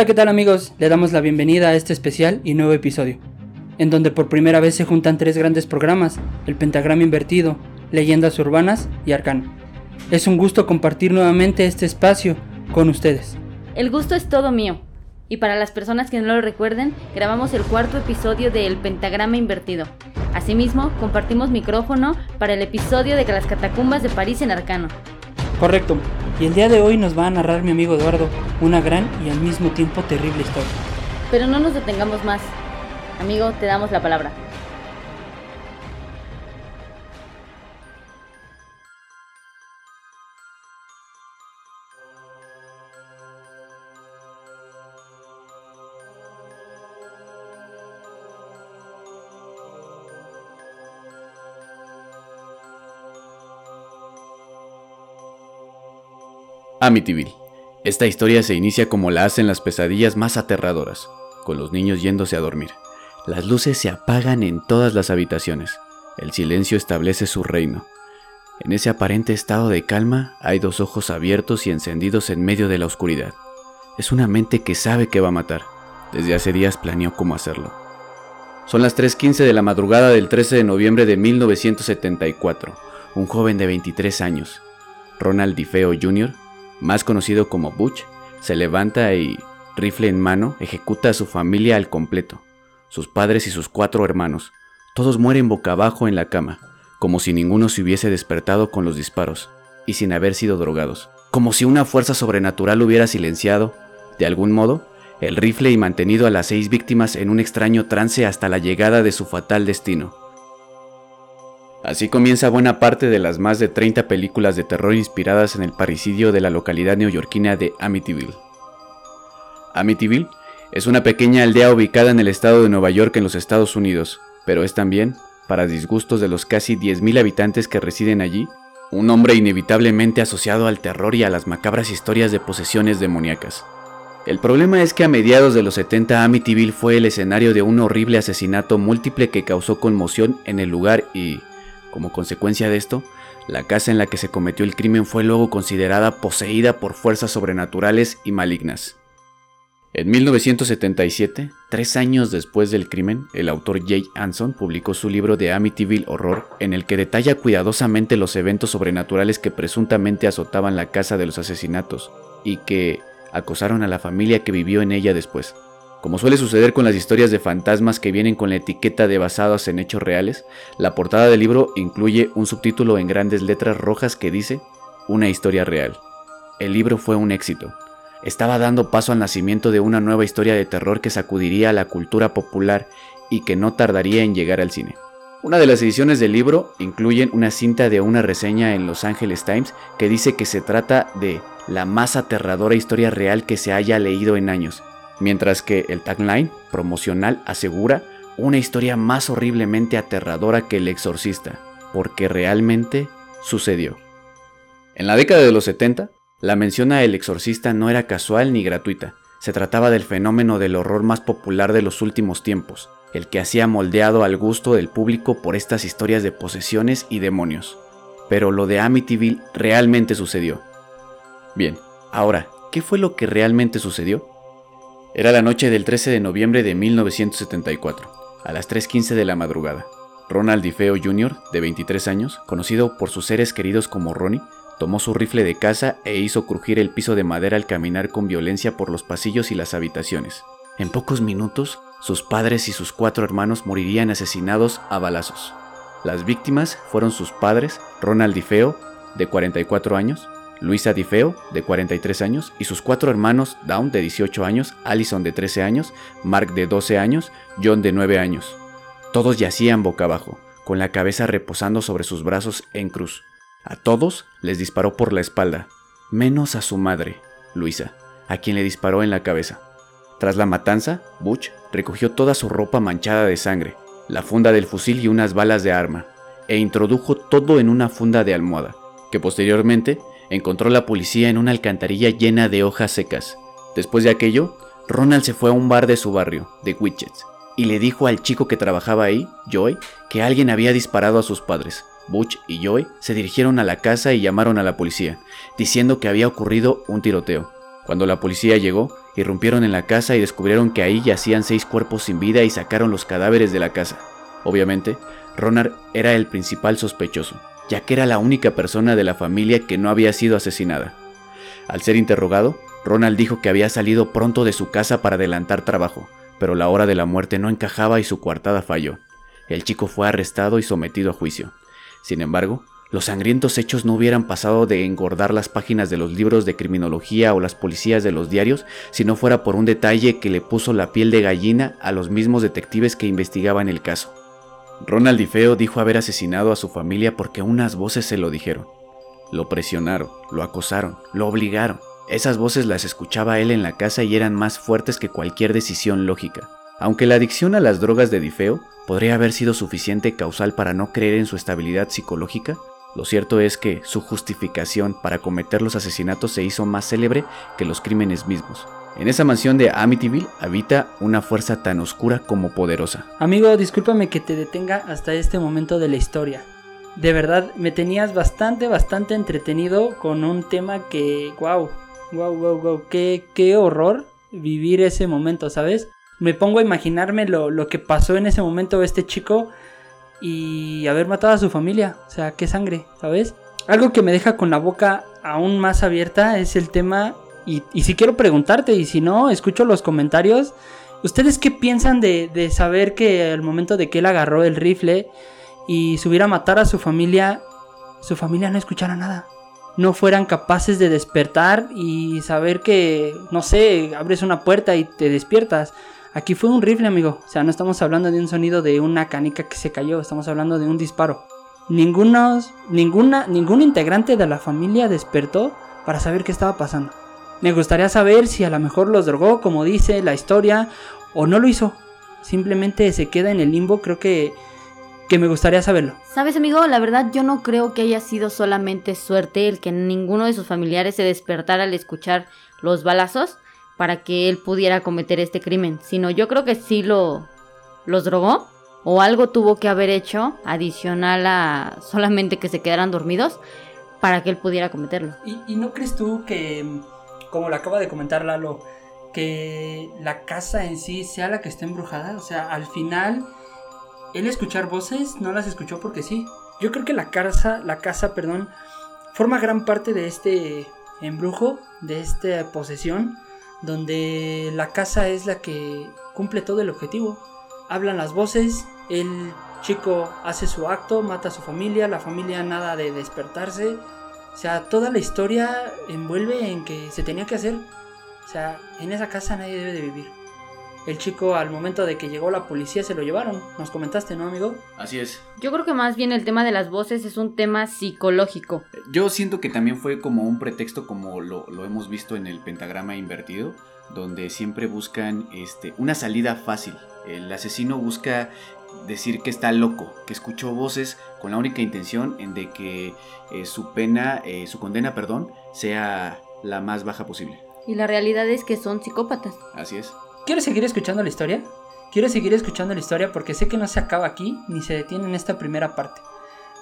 Hola, ¿qué tal amigos? Le damos la bienvenida a este especial y nuevo episodio, en donde por primera vez se juntan tres grandes programas, el pentagrama invertido, leyendas urbanas y arcano. Es un gusto compartir nuevamente este espacio con ustedes. El gusto es todo mío. Y para las personas que no lo recuerden, grabamos el cuarto episodio de El Pentagrama Invertido. Asimismo, compartimos micrófono para el episodio de las catacumbas de París en Arcano. Correcto. Y el día de hoy nos va a narrar mi amigo Eduardo una gran y al mismo tiempo terrible historia. Pero no nos detengamos más. Amigo, te damos la palabra. Amityville. Esta historia se inicia como la hacen las pesadillas más aterradoras, con los niños yéndose a dormir. Las luces se apagan en todas las habitaciones. El silencio establece su reino. En ese aparente estado de calma hay dos ojos abiertos y encendidos en medio de la oscuridad. Es una mente que sabe que va a matar. Desde hace días planeó cómo hacerlo. Son las 3.15 de la madrugada del 13 de noviembre de 1974. Un joven de 23 años, Ronald DiFeo Jr., más conocido como Butch, se levanta y, rifle en mano, ejecuta a su familia al completo, sus padres y sus cuatro hermanos. Todos mueren boca abajo en la cama, como si ninguno se hubiese despertado con los disparos, y sin haber sido drogados, como si una fuerza sobrenatural hubiera silenciado, de algún modo, el rifle y mantenido a las seis víctimas en un extraño trance hasta la llegada de su fatal destino. Así comienza buena parte de las más de 30 películas de terror inspiradas en el parricidio de la localidad neoyorquina de Amityville. Amityville es una pequeña aldea ubicada en el estado de Nueva York en los Estados Unidos, pero es también, para disgustos de los casi 10.000 habitantes que residen allí, un nombre inevitablemente asociado al terror y a las macabras historias de posesiones demoníacas. El problema es que a mediados de los 70 Amityville fue el escenario de un horrible asesinato múltiple que causó conmoción en el lugar y, como consecuencia de esto, la casa en la que se cometió el crimen fue luego considerada poseída por fuerzas sobrenaturales y malignas. En 1977, tres años después del crimen, el autor Jay Anson publicó su libro de Amityville Horror, en el que detalla cuidadosamente los eventos sobrenaturales que presuntamente azotaban la casa de los asesinatos y que acosaron a la familia que vivió en ella después. Como suele suceder con las historias de fantasmas que vienen con la etiqueta de basadas en hechos reales, la portada del libro incluye un subtítulo en grandes letras rojas que dice Una historia real. El libro fue un éxito. Estaba dando paso al nacimiento de una nueva historia de terror que sacudiría a la cultura popular y que no tardaría en llegar al cine. Una de las ediciones del libro incluyen una cinta de una reseña en Los Angeles Times que dice que se trata de la más aterradora historia real que se haya leído en años mientras que el tagline promocional asegura una historia más horriblemente aterradora que El Exorcista, porque realmente sucedió. En la década de los 70, la mención a El Exorcista no era casual ni gratuita, se trataba del fenómeno del horror más popular de los últimos tiempos, el que hacía moldeado al gusto del público por estas historias de posesiones y demonios. Pero lo de Amityville realmente sucedió. Bien, ahora, ¿qué fue lo que realmente sucedió? Era la noche del 13 de noviembre de 1974, a las 3.15 de la madrugada. Ronald DiFeo Jr., de 23 años, conocido por sus seres queridos como Ronnie, tomó su rifle de caza e hizo crujir el piso de madera al caminar con violencia por los pasillos y las habitaciones. En pocos minutos, sus padres y sus cuatro hermanos morirían asesinados a balazos. Las víctimas fueron sus padres, Ronald DiFeo, de 44 años, Luisa Difeo, de 43 años, y sus cuatro hermanos, Dawn, de 18 años, Allison, de 13 años, Mark, de 12 años, John, de 9 años. Todos yacían boca abajo, con la cabeza reposando sobre sus brazos en cruz. A todos les disparó por la espalda, menos a su madre, Luisa, a quien le disparó en la cabeza. Tras la matanza, Butch recogió toda su ropa manchada de sangre, la funda del fusil y unas balas de arma, e introdujo todo en una funda de almohada, que posteriormente encontró la policía en una alcantarilla llena de hojas secas. Después de aquello, Ronald se fue a un bar de su barrio, de Witches, y le dijo al chico que trabajaba ahí, Joy, que alguien había disparado a sus padres. Butch y Joy se dirigieron a la casa y llamaron a la policía, diciendo que había ocurrido un tiroteo. Cuando la policía llegó, irrumpieron en la casa y descubrieron que ahí yacían seis cuerpos sin vida y sacaron los cadáveres de la casa. Obviamente, Ronald era el principal sospechoso, ya que era la única persona de la familia que no había sido asesinada. Al ser interrogado, Ronald dijo que había salido pronto de su casa para adelantar trabajo, pero la hora de la muerte no encajaba y su coartada falló. El chico fue arrestado y sometido a juicio. Sin embargo, los sangrientos hechos no hubieran pasado de engordar las páginas de los libros de criminología o las policías de los diarios si no fuera por un detalle que le puso la piel de gallina a los mismos detectives que investigaban el caso. Ronald Difeo dijo haber asesinado a su familia porque unas voces se lo dijeron. Lo presionaron, lo acosaron, lo obligaron. Esas voces las escuchaba él en la casa y eran más fuertes que cualquier decisión lógica. Aunque la adicción a las drogas de Difeo podría haber sido suficiente causal para no creer en su estabilidad psicológica, lo cierto es que su justificación para cometer los asesinatos se hizo más célebre que los crímenes mismos. En esa mansión de Amityville habita una fuerza tan oscura como poderosa. Amigo, discúlpame que te detenga hasta este momento de la historia. De verdad, me tenías bastante, bastante entretenido con un tema que, wow, wow, wow, wow, qué, horror vivir ese momento, ¿sabes? Me pongo a imaginarme lo, lo que pasó en ese momento este chico y haber matado a su familia. O sea, qué sangre, ¿sabes? Algo que me deja con la boca aún más abierta es el tema, y, si quiero preguntarte, y si no, escucho los comentarios, ¿ustedes qué piensan de, saber que al momento de que él agarró el rifle y subiera a matar a su familia, su familia no escuchara nada? No fueran capaces de despertar y saber que, no sé, abres una puerta y te despiertas. Aquí fue un rifle, amigo. O sea, no estamos hablando de un sonido de una canica que se cayó, estamos hablando de un disparo. Ningunos, ninguna, ningún integrante de la familia despertó para saber qué estaba pasando. Me gustaría saber si a lo mejor los drogó, como dice la historia, o no lo hizo. Simplemente se queda en el limbo, creo que, que me gustaría saberlo. Sabes, amigo, la verdad yo no creo que haya sido solamente suerte el que ninguno de sus familiares se despertara al escuchar los balazos para que él pudiera cometer este crimen, sino yo creo que sí lo los drogó o algo tuvo que haber hecho adicional a solamente que se quedaran dormidos para que él pudiera cometerlo. ¿Y, no crees tú que, como lo acaba de comentar Lalo, que la casa en sí sea la que esté embrujada? O sea, al final, él escuchar voces no las escuchó porque sí. Yo creo que la casa, la casa, perdón, forma gran parte de este embrujo, de esta posesión donde la casa es la que cumple todo el objetivo. Hablan las voces, el chico hace su acto, mata a su familia, la familia nada de despertarse. O sea, toda la historia envuelve en que se tenía que hacer. O sea, en esa casa nadie debe de vivir. El chico al momento de que llegó la policía se lo llevaron. Nos comentaste, ¿no, amigo? Así es. Yo creo que más bien el tema de las voces es un tema psicológico. Yo siento que también fue como un pretexto como lo, hemos visto en el pentagrama invertido, donde siempre buscan este, una salida fácil. El asesino busca decir que está loco, que escuchó voces con la única intención en de que eh, su pena, eh, su condena, perdón, sea la más baja posible. Y la realidad es que son psicópatas. Así es. ¿Quieres seguir escuchando la historia? Quiero seguir escuchando la historia porque sé que no se acaba aquí ni se detiene en esta primera parte.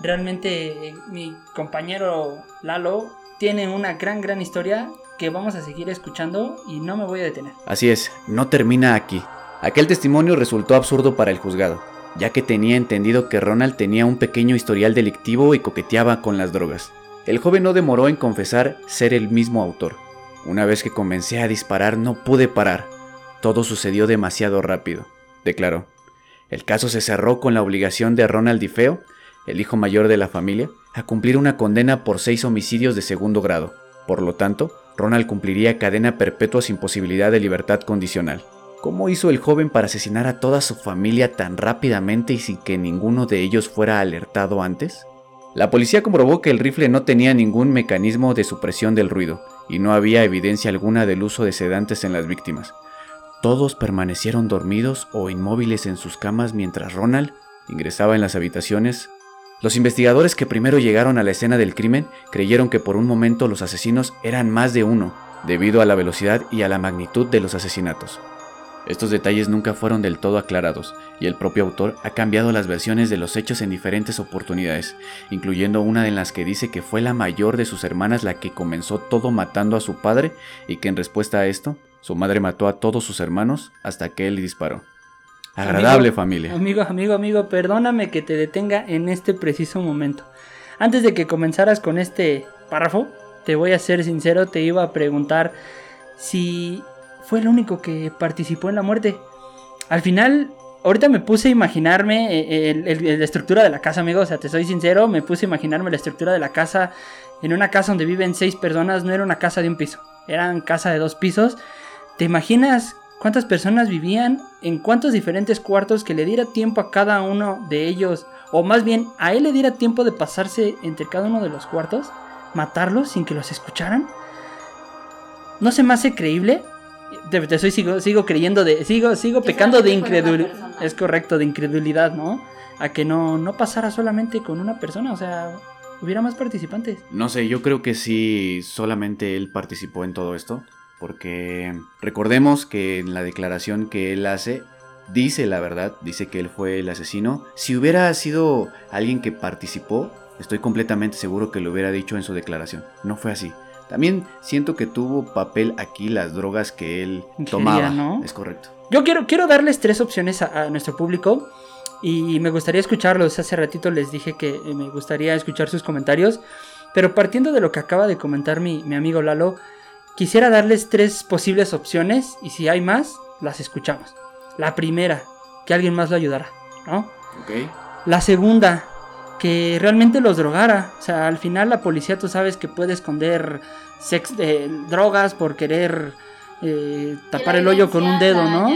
Realmente eh, mi compañero Lalo tiene una gran, gran historia que vamos a seguir escuchando y no me voy a detener. Así es, no termina aquí. Aquel testimonio resultó absurdo para el juzgado, ya que tenía entendido que Ronald tenía un pequeño historial delictivo y coqueteaba con las drogas. El joven no demoró en confesar ser el mismo autor. Una vez que comencé a disparar no pude parar todo sucedió demasiado rápido, declaró. El caso se cerró con la obligación de Ronald Difeo, el hijo mayor de la familia, a cumplir una condena por seis homicidios de segundo grado. Por lo tanto, Ronald cumpliría cadena perpetua sin posibilidad de libertad condicional. ¿Cómo hizo el joven para asesinar a toda su familia tan rápidamente y sin que ninguno de ellos fuera alertado antes? La policía comprobó que el rifle no tenía ningún mecanismo de supresión del ruido y no había evidencia alguna del uso de sedantes en las víctimas. Todos permanecieron dormidos o inmóviles en sus camas mientras Ronald ingresaba en las habitaciones. Los investigadores que primero llegaron a la escena del crimen creyeron que por un momento los asesinos eran más de uno, debido a la velocidad y a la magnitud de los asesinatos. Estos detalles nunca fueron del todo aclarados, y el propio autor ha cambiado las versiones de los hechos en diferentes oportunidades, incluyendo una en las que dice que fue la mayor de sus hermanas la que comenzó todo matando a su padre y que en respuesta a esto, su madre mató a todos sus hermanos hasta que él disparó. Agradable familia. Amigo, amigo, amigo, perdóname que te detenga en este preciso momento. Antes de que comenzaras con este párrafo, te voy a ser sincero, te iba a preguntar si fue el único que participó en la muerte. Al final, ahorita me puse a imaginarme eh, la estructura de la casa, amigo. O sea, te soy sincero, me puse a imaginarme la estructura de la casa. En una casa donde viven seis personas, no era una casa de un piso, eran casa de dos pisos. ¿Te imaginas cuántas personas vivían? ¿En cuántos diferentes cuartos que le diera tiempo a cada uno de ellos? O más bien, a él le diera tiempo de pasarse entre cada uno de los cuartos, matarlos sin que los escucharan. No se me hace creíble te, soy, sigo, sigo creyendo de, sigo, sigo pecando de incredulidad. Es correcto, de incredulidad, ¿no? A que no, no pasara solamente con una persona, o sea, hubiera más participantes. No sé, yo creo que sí, solamente él participó en todo esto, porque recordemos que en la declaración que él hace, dice la verdad, dice que él fue el asesino. Si hubiera sido alguien que participó, estoy completamente seguro que lo hubiera dicho en su declaración. No fue así. También siento que tuvo papel aquí las drogas que él tomaba. ¿no? Es correcto. Yo quiero, quiero darles tres opciones a, nuestro público y me gustaría escucharlos. Hace ratito les dije que me gustaría escuchar sus comentarios. Pero partiendo de lo que acaba de comentar mi, mi amigo Lalo, quisiera darles tres posibles opciones y si hay más, las escuchamos. La primera, que alguien más lo ayudara, ¿no? Ok. La segunda, que realmente los drogara. O sea, al final la policía tú sabes que puede esconder sex, eh, drogas por querer eh, tapar el hoyo con un dedo, ¿no?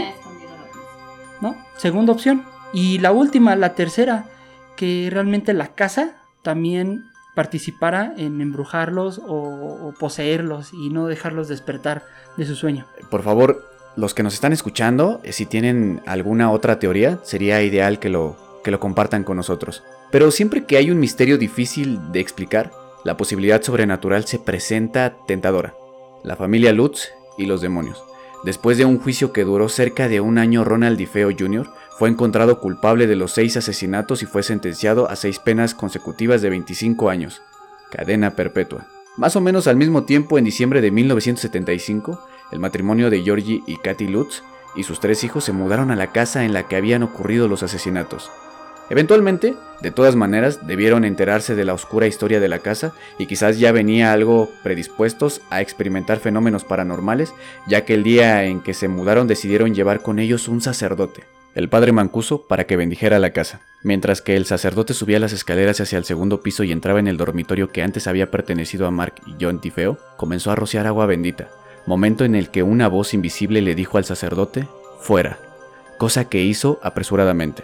¿No? Segunda opción. Y la última, la tercera, que realmente la casa también participara en embrujarlos o, poseerlos y no dejarlos despertar de su sueño. Por favor, los que nos están escuchando, eh, si tienen alguna otra teoría, sería ideal que lo, que lo compartan con nosotros. Pero siempre que hay un misterio difícil de explicar, la posibilidad sobrenatural se presenta tentadora. La familia Lutz y los demonios. Después de un juicio que duró cerca de un año, Ronald DiFeo Jr. fue encontrado culpable de los seis asesinatos y fue sentenciado a seis penas consecutivas de 25 años, cadena perpetua. Más o menos al mismo tiempo, en diciembre de 1975, el matrimonio de Georgie y Kathy Lutz y sus tres hijos se mudaron a la casa en la que habían ocurrido los asesinatos. Eventualmente, de todas maneras, debieron enterarse de la oscura historia de la casa y quizás ya venía algo predispuestos a experimentar fenómenos paranormales, ya que el día en que se mudaron decidieron llevar con ellos un sacerdote, el padre Mancuso, para que bendijera la casa. Mientras que el sacerdote subía las escaleras hacia el segundo piso y entraba en el dormitorio que antes había pertenecido a Mark y John Tifeo, comenzó a rociar agua bendita, momento en el que una voz invisible le dijo al sacerdote, fuera, cosa que hizo apresuradamente.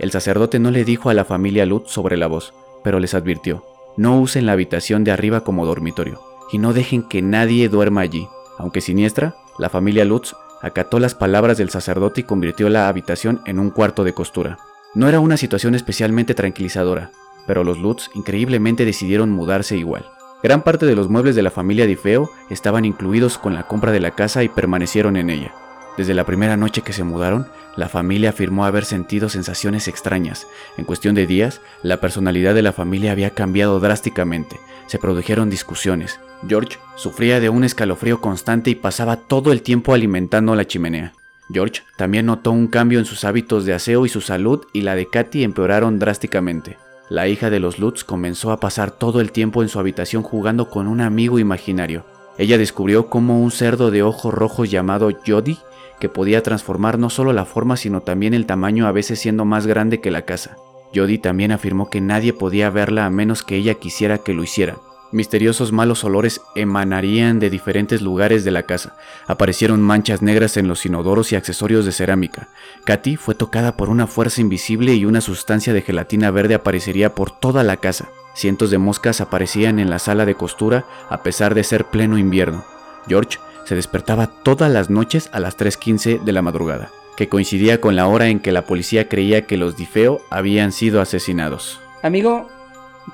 El sacerdote no le dijo a la familia Lutz sobre la voz, pero les advirtió, no usen la habitación de arriba como dormitorio, y no dejen que nadie duerma allí. Aunque siniestra, la familia Lutz acató las palabras del sacerdote y convirtió la habitación en un cuarto de costura. No era una situación especialmente tranquilizadora, pero los Lutz increíblemente decidieron mudarse igual. Gran parte de los muebles de la familia Feo estaban incluidos con la compra de la casa y permanecieron en ella. Desde la primera noche que se mudaron, la familia afirmó haber sentido sensaciones extrañas. En cuestión de días, la personalidad de la familia había cambiado drásticamente. Se produjeron discusiones. George sufría de un escalofrío constante y pasaba todo el tiempo alimentando la chimenea. George también notó un cambio en sus hábitos de aseo y su salud y la de Katy empeoraron drásticamente. La hija de los Lutz comenzó a pasar todo el tiempo en su habitación jugando con un amigo imaginario. Ella descubrió cómo un cerdo de ojos rojos llamado Jody que podía transformar no solo la forma sino también el tamaño a veces siendo más grande que la casa. Jody también afirmó que nadie podía verla a menos que ella quisiera que lo hiciera. Misteriosos malos olores emanarían de diferentes lugares de la casa. Aparecieron manchas negras en los inodoros y accesorios de cerámica. Katy fue tocada por una fuerza invisible y una sustancia de gelatina verde aparecería por toda la casa. Cientos de moscas aparecían en la sala de costura a pesar de ser pleno invierno. George se despertaba todas las noches a las 3.15 de la madrugada, que coincidía con la hora en que la policía creía que los Difeo habían sido asesinados. Amigo,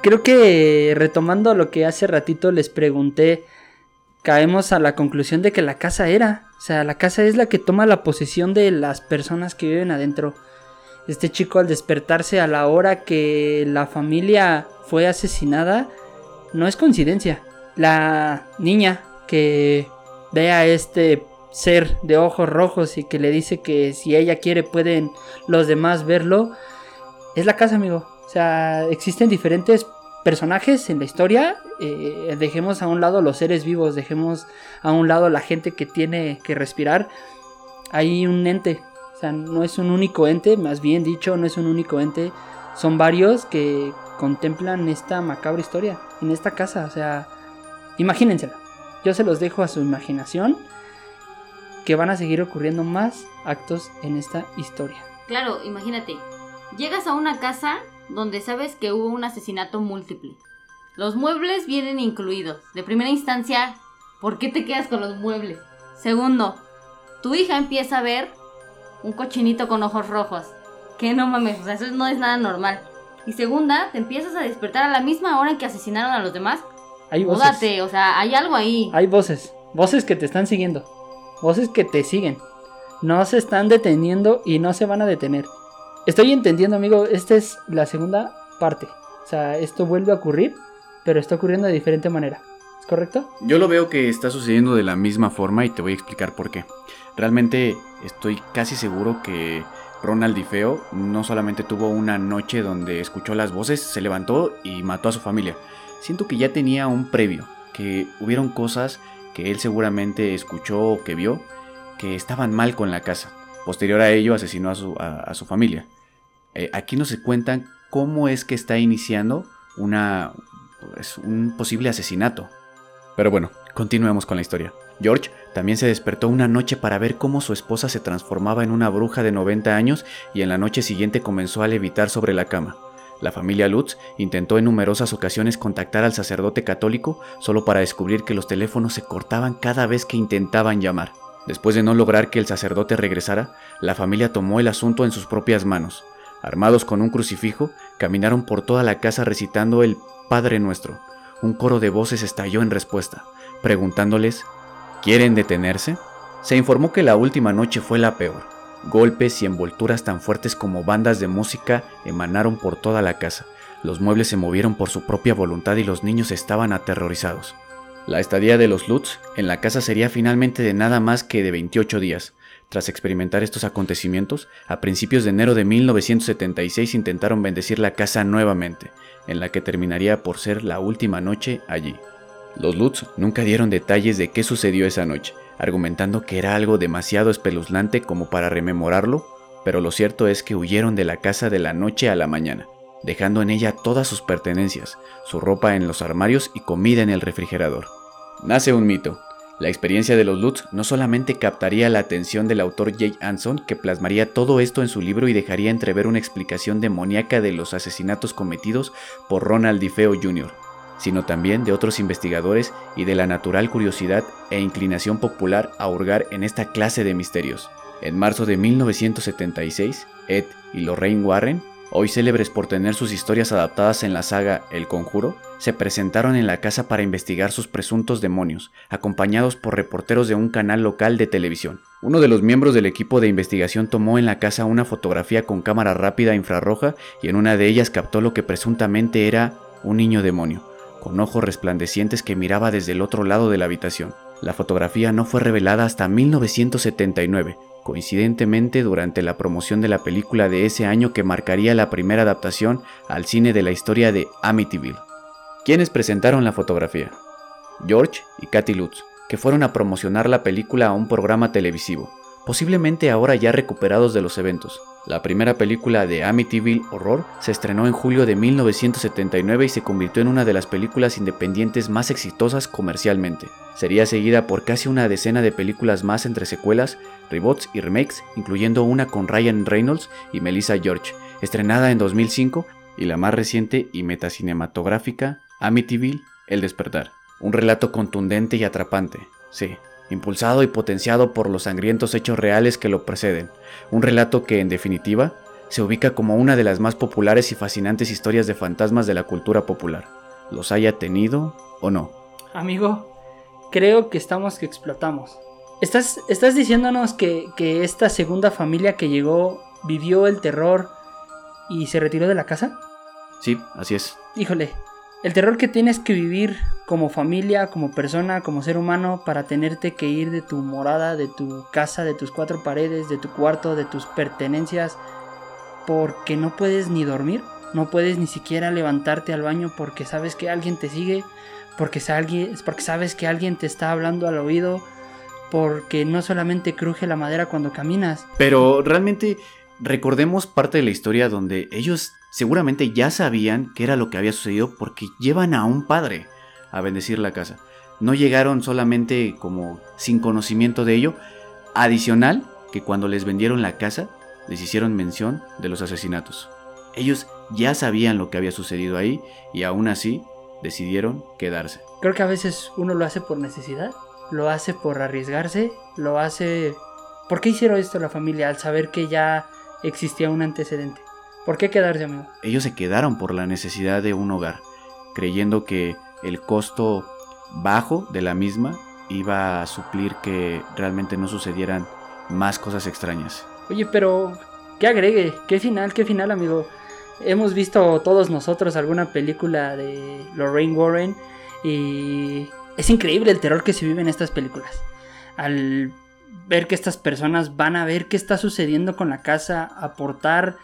creo que retomando lo que hace ratito les pregunté, caemos a la conclusión de que la casa era, O sea, la casa es la que toma la posesión de las personas que viven adentro. Este chico al despertarse a la hora que la familia fue asesinada, no es coincidencia. La niña que ve a este ser de ojos rojos y que le dice que si ella quiere pueden los demás verlo, es la casa, amigo. O sea, existen diferentes personajes en la historia. Eh, dejemos a un lado los seres vivos, dejemos a un lado la gente que tiene que respirar. Hay un ente, o sea, no es un único ente, más bien dicho, no es un único ente. Son varios que contemplan esta macabra historia en esta casa. O sea, imagínensela. Yo se los dejo a su imaginación que van a seguir ocurriendo más actos en esta historia. Claro, imagínate. Llegas a una casa donde sabes que hubo un asesinato múltiple. Los muebles vienen incluidos. De primera instancia, ¿por qué te quedas con los muebles? Segundo, tu hija empieza a ver un cochinito con ojos rojos. Que no mames, o sea, eso no es nada normal. Y segunda, te empiezas a despertar a la misma hora en que asesinaron a los demás. Hay voces. Jódate, o sea, hay algo ahí. Hay voces. Voces que te están siguiendo. Voces que te siguen. No se están deteniendo y no se van a detener. Estoy entendiendo, amigo. Esta es la segunda parte. O sea, esto vuelve a ocurrir, pero está ocurriendo de diferente manera. ¿Es correcto? Yo lo veo que está sucediendo de la misma forma y te voy a explicar por qué. Realmente estoy casi seguro que Ronald Difeo no solamente tuvo una noche donde escuchó las voces, se levantó y mató a su familia. Siento que ya tenía un previo, que hubieron cosas que él seguramente escuchó o que vio que estaban mal con la casa. Posterior a ello asesinó a su, familia. Eh, aquí nos cuentan cómo es que está iniciando una, pues, un posible asesinato. Pero bueno, continuemos con la historia. George también se despertó una noche para ver cómo su esposa se transformaba en una bruja de 90 años y en la noche siguiente comenzó a levitar sobre la cama. La familia Lutz intentó en numerosas ocasiones contactar al sacerdote católico solo para descubrir que los teléfonos se cortaban cada vez que intentaban llamar. Después de no lograr que el sacerdote regresara, la familia tomó el asunto en sus propias manos. Armados con un crucifijo, caminaron por toda la casa recitando el Padre Nuestro. Un coro de voces estalló en respuesta, preguntándoles ¿Quieren detenerse? Se informó que la última noche fue la peor. Golpes y envolturas tan fuertes como bandas de música emanaron por toda la casa. Los muebles se movieron por su propia voluntad y los niños estaban aterrorizados. La estadía de los Lutz en la casa sería finalmente de nada más que de 28 días. Tras experimentar estos acontecimientos, a principios de enero de 1976 intentaron bendecir la casa nuevamente, en la que terminaría por ser la última noche allí. Los Lutz nunca dieron detalles de qué sucedió esa noche, argumentando que era algo demasiado espeluznante como para rememorarlo, pero lo cierto es que huyeron de la casa de la noche a la mañana, dejando en ella todas sus pertenencias, su ropa en los armarios y comida en el refrigerador. Nace un mito. La experiencia de los Lutz no solamente captaría la atención del autor Jay Anson, que plasmaría todo esto en su libro y dejaría entrever una explicación demoníaca de los asesinatos cometidos por Ronald DeFeo Jr., sino también de otros investigadores y de la natural curiosidad e inclinación popular a hurgar en esta clase de misterios. En marzo de 1976, Ed y Lorraine Warren, hoy célebres por tener sus historias adaptadas en la saga El Conjuro, se presentaron en la casa para investigar sus presuntos demonios, acompañados por reporteros de un canal local de televisión. Uno de los miembros del equipo de investigación tomó en la casa una fotografía con cámara rápida infrarroja y en una de ellas captó lo que presuntamente era un niño demonio, con ojos resplandecientes que miraba desde el otro lado de la habitación. La fotografía no fue revelada hasta 1979, coincidentemente durante la promoción de la película de ese año que marcaría la primera adaptación al cine de la historia de Amityville. ¿Quiénes presentaron la fotografía? George y Kathy Lutz, que fueron a promocionar la película a un programa televisivo, posiblemente ahora ya recuperados de los eventos. La primera película de Amityville Horror se estrenó en julio de 1979 y se convirtió en una de las películas independientes más exitosas comercialmente. Sería seguida por casi una decena de películas más entre secuelas, reboots y remakes, incluyendo una con Ryan Reynolds y Melissa George, estrenada en 2005, y la más reciente y metacinematográfica, Amityville El despertar. Un relato contundente y atrapante, sí, impulsado y potenciado por los sangrientos hechos reales que lo preceden, un relato que, en definitiva, se ubica como una de las más populares y fascinantes historias de fantasmas de la cultura popular, los haya tenido o no. Amigo, creo que estamos que explotamos. ¿Estás, estás diciéndonos que, que esta segunda familia que llegó vivió el terror y se retiró de la casa? Sí, así es. Híjole, el terror que tienes que vivir como familia, como persona, como ser humano, para tenerte que ir de tu morada, de tu casa, de tus cuatro paredes, de tu cuarto, de tus pertenencias, porque no puedes ni dormir, no puedes ni siquiera levantarte al baño porque sabes que alguien te sigue, porque, porque sabes que alguien te está hablando al oído, porque no solamente cruje la madera cuando caminas. Pero realmente recordemos parte de la historia donde ellos seguramente ya sabían qué era lo que había sucedido porque llevan a un padre a bendecir la casa. No llegaron solamente como sin conocimiento de ello. Adicional, que cuando les vendieron la casa, les hicieron mención de los asesinatos. Ellos ya sabían lo que había sucedido ahí y aún así decidieron quedarse. Creo que a veces uno lo hace por necesidad, lo hace por arriesgarse, lo hace... ¿Por qué hicieron esto la familia al saber que ya existía un antecedente? ¿Por qué quedarse, amigo? Ellos se quedaron por la necesidad de un hogar, creyendo que el costo bajo de la misma iba a suplir que realmente no sucedieran más cosas extrañas. Oye, pero ¿qué agregue? ¿Qué final? ¿Qué final, amigo? Hemos visto todos nosotros alguna película de Lorraine Warren y es increíble el terror que se vive en estas películas. Al ver que estas personas van a ver qué está sucediendo con la casa, aportar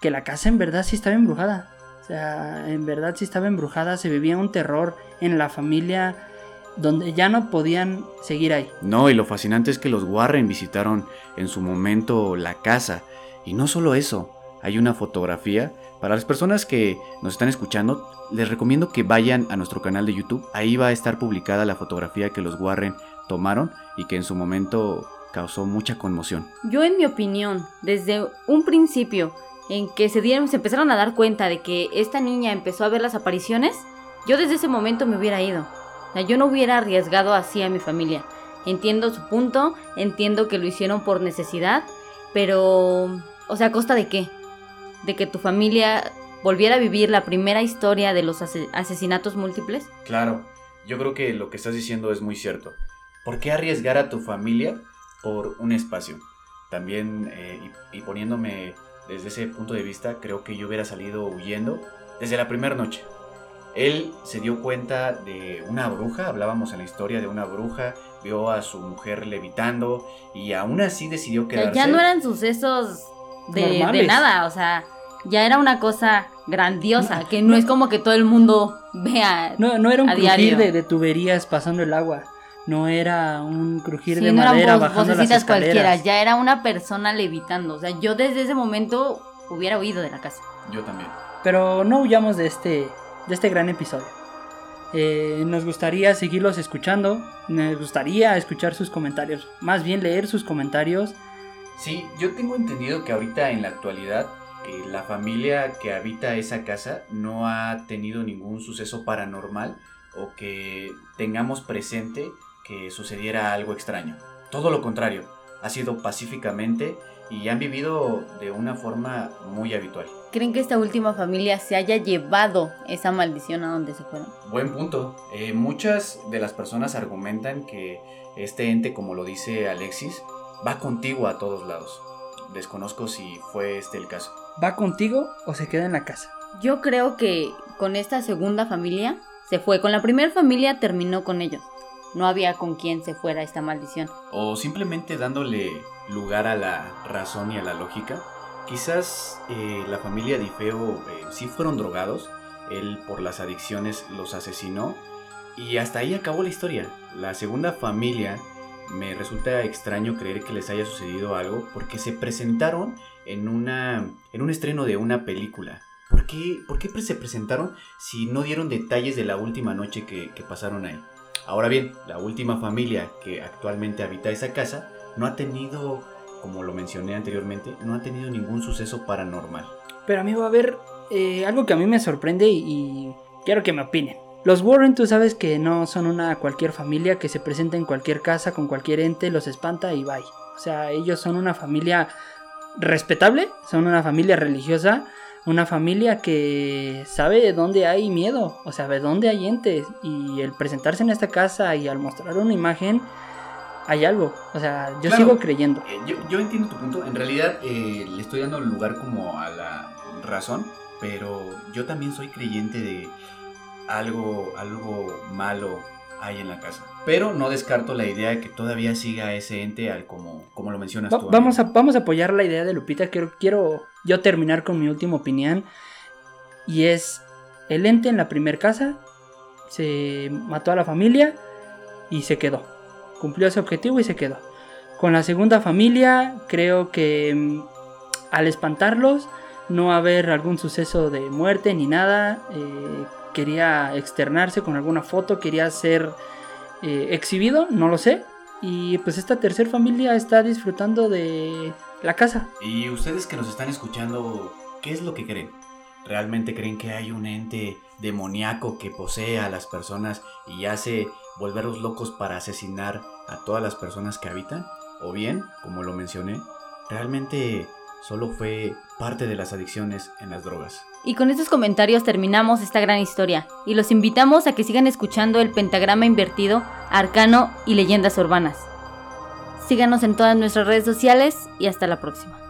que la casa en verdad sí estaba embrujada. O sea, en verdad sí estaba embrujada, se vivía un terror en la familia donde ya no podían seguir ahí. No, y lo fascinante es que los Warren visitaron en su momento la casa. Y no solo eso, hay una fotografía. Para las personas que nos están escuchando, les recomiendo que vayan a nuestro canal de YouTube. Ahí va a estar publicada la fotografía que los Warren tomaron y que en su momento causó mucha conmoción. Yo en mi opinión, desde un principio, en que se dieron, se empezaron a dar cuenta de que esta niña empezó a ver las apariciones, yo desde ese momento me hubiera ido. O sea, yo no hubiera arriesgado así a mi familia. Entiendo su punto, entiendo que lo hicieron por necesidad, pero, o sea, ¿a costa de qué? De que tu familia volviera a vivir la primera historia de los asesinatos múltiples. Claro, yo creo que lo que estás diciendo es muy cierto. ¿Por qué arriesgar a tu familia por un espacio? También, eh, y poniéndome desde ese punto de vista, creo que yo hubiera salido huyendo desde la primera noche. Él se dio cuenta de una bruja, hablábamos en la historia de una bruja, vio a su mujer levitando y aún así decidió quedarse. ya no eran sucesos de, de, nada, o sea, ya era una cosa grandiosa, que no, es como que todo el mundo vea. No, no era un crujir de, de, tuberías pasando el agua. No era un crujir de madera bajando las escaleras. cualquiera, ya era una persona levitando. O sea, yo desde ese momento hubiera huido de la casa. Yo también. Pero no huyamos de este, de este gran episodio. Eh, nos gustaría seguirlos escuchando. Nos gustaría escuchar sus comentarios. Más bien leer sus comentarios. Sí, yo tengo entendido que ahorita en la actualidad que la familia que habita esa casa no ha tenido ningún suceso paranormal o que tengamos presente que sucediera algo extraño. Todo lo contrario, ha sido pacíficamente y han vivido de una forma muy habitual. ¿Creen que esta última familia se haya llevado esa maldición a donde se fueron? Buen punto. Eh, muchas de las personas argumentan que este ente, como lo dice Alexis, va contigo a todos lados. Desconozco si fue este el caso. ¿Va contigo o se queda en la casa? Yo creo que con esta segunda familia se fue. Con la primera familia terminó con ellos no había con quien se fuera esta maldición. O simplemente dándole lugar a la razón y a la lógica. Quizás eh, la familia de Ifeo eh, sí fueron drogados, él por las adicciones los asesinó y hasta ahí acabó la historia. La segunda familia me resulta extraño creer que les haya sucedido algo porque se presentaron en, una, en un estreno de una película. ¿Por qué, ¿Por qué se presentaron si no dieron detalles de la última noche que pasaron ahí? Ahora bien, la última familia que actualmente habita esa casa no ha tenido, como lo mencioné anteriormente, no ha tenido ningún suceso paranormal. Pero a mí va a haber eh, algo que a mí me sorprende y, quiero que me opinen. Los Warren, tú sabes que no son una cualquier familia que se presenta en cualquier casa con cualquier ente, los espanta y bye. O sea, ellos son una familia respetable, son una familia religiosa, una familia que sabe de dónde hay miedo, o sea, de dónde hay entes. Y el presentarse en esta casa y al mostrar una imagen, hay algo. O sea, yo sigo creyendo. Eh, yo, entiendo tu punto. En realidad eh, le estoy dando lugar como a la razón, pero yo también soy creyente de algo, algo malo hay en la casa. Pero no descarto la idea de que todavía siga ese ente al como, como lo mencionas tú. Vamos a, vamos a apoyar la idea de Lupita. Quiero, quiero yo terminar con mi última opinión. Y es el ente en la primera casa. Se mató a la familia y se quedó. Cumplió ese objetivo y se quedó. Con la segunda familia creo que mm, al espantarlos no haber algún suceso de muerte ni nada. Eh, quería externarse con alguna foto, quería ser eh, exhibido, no lo sé. Y pues esta tercera familia está disfrutando de la casa. Y ustedes que nos están escuchando, ¿qué es lo que creen? ¿Realmente creen que hay un ente demoníaco que posee a las personas y hace volverlos locos para asesinar a todas las personas que habitan? O bien, como lo mencioné, realmente solo fue parte de las adicciones en las drogas. Y con estos comentarios terminamos esta gran historia y los invitamos a que sigan escuchando el pentagrama invertido, arcano y leyendas urbanas. Síganos en todas nuestras redes sociales y hasta la próxima.